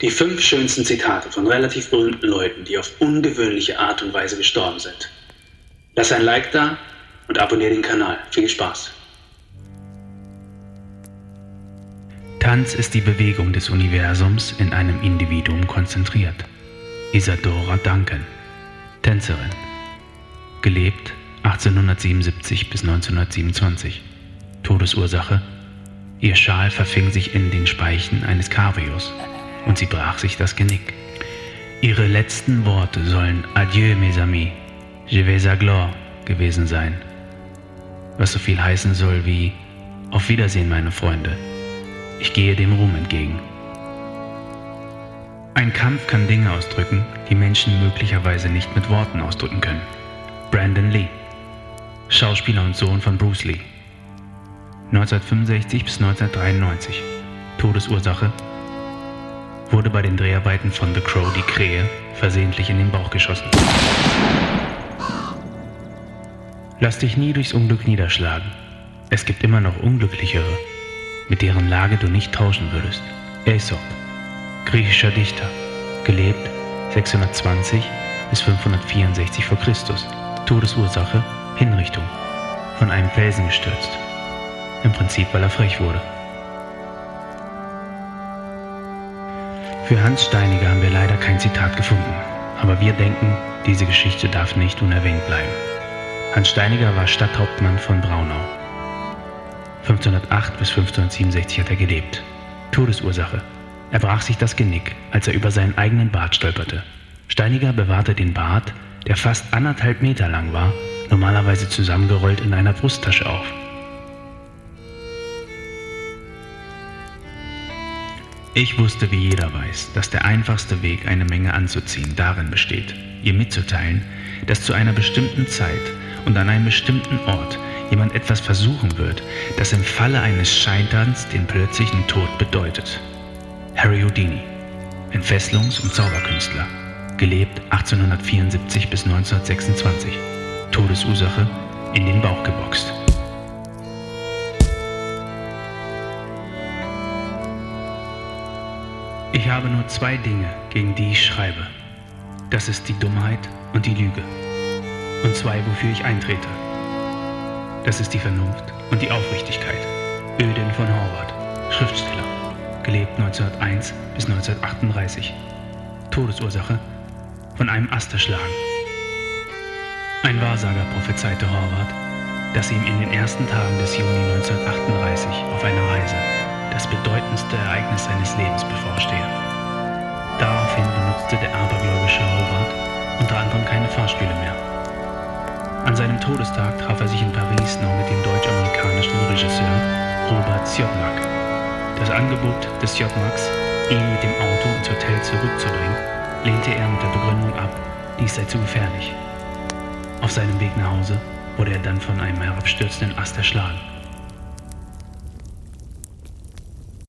Die fünf schönsten Zitate von relativ berühmten Leuten, die auf ungewöhnliche Art und Weise gestorben sind. Lass ein Like da und abonniere den Kanal. Viel Spaß! Tanz ist die Bewegung des Universums in einem Individuum konzentriert. Isadora Duncan, Tänzerin. Gelebt 1877 bis 1927. Todesursache Ihr Schal verfing sich in den Speichen eines Kabrios und sie brach sich das Genick. Ihre letzten Worte sollen Adieu, mes amis, je vais à gloire gewesen sein, was so viel heißen soll wie Auf Wiedersehen, meine Freunde, ich gehe dem Ruhm entgegen. Ein Kampf kann Dinge ausdrücken, die Menschen möglicherweise nicht mit Worten ausdrücken können. Brandon Lee, Schauspieler und Sohn von Bruce Lee. 1965 bis 1993. Todesursache wurde bei den Dreharbeiten von The Crow die Krähe versehentlich in den Bauch geschossen. Lass dich nie durchs Unglück niederschlagen. Es gibt immer noch Unglücklichere, mit deren Lage du nicht tauschen würdest. Aesop, griechischer Dichter, gelebt 620 bis 564 v. Chr. Todesursache Hinrichtung, von einem Felsen gestürzt. Im Prinzip, weil er frech wurde. Für Hans Steiniger haben wir leider kein Zitat gefunden, aber wir denken, diese Geschichte darf nicht unerwähnt bleiben. Hans Steiniger war Stadthauptmann von Braunau. 1508 bis 1567 hat er gelebt. Todesursache. Er brach sich das Genick, als er über seinen eigenen Bart stolperte. Steiniger bewahrte den Bart, der fast anderthalb Meter lang war, normalerweise zusammengerollt in einer Brusttasche auf. Ich wusste, wie jeder weiß, dass der einfachste Weg, eine Menge anzuziehen, darin besteht, ihr mitzuteilen, dass zu einer bestimmten Zeit und an einem bestimmten Ort jemand etwas versuchen wird, das im Falle eines Scheiterns den plötzlichen Tod bedeutet. Harry Houdini, Entfesselungs- und Zauberkünstler, gelebt 1874 bis 1926, Todesursache in den Bauch geboxt. Ich habe nur zwei Dinge, gegen die ich schreibe. Das ist die Dummheit und die Lüge. Und zwei, wofür ich eintrete. Das ist die Vernunft und die Aufrichtigkeit. Ödin von Horvath, Schriftsteller, gelebt 1901 bis 1938. Todesursache von einem Ast erschlagen. Ein Wahrsager prophezeite Horvath, dass ihm in den ersten Tagen des Juni 1938 bedeutendste Ereignis seines Lebens bevorstehe. Daraufhin benutzte der abergläubische Howard unter anderem keine Fahrstühle mehr. An seinem Todestag traf er sich in Paris noch mit dem deutsch-amerikanischen Regisseur Robert Siodmak. Das Angebot des Siodmaks, ihn mit dem Auto ins Hotel zurückzubringen, lehnte er mit der Begründung ab, dies sei zu gefährlich. Auf seinem Weg nach Hause wurde er dann von einem herabstürzenden Ast erschlagen.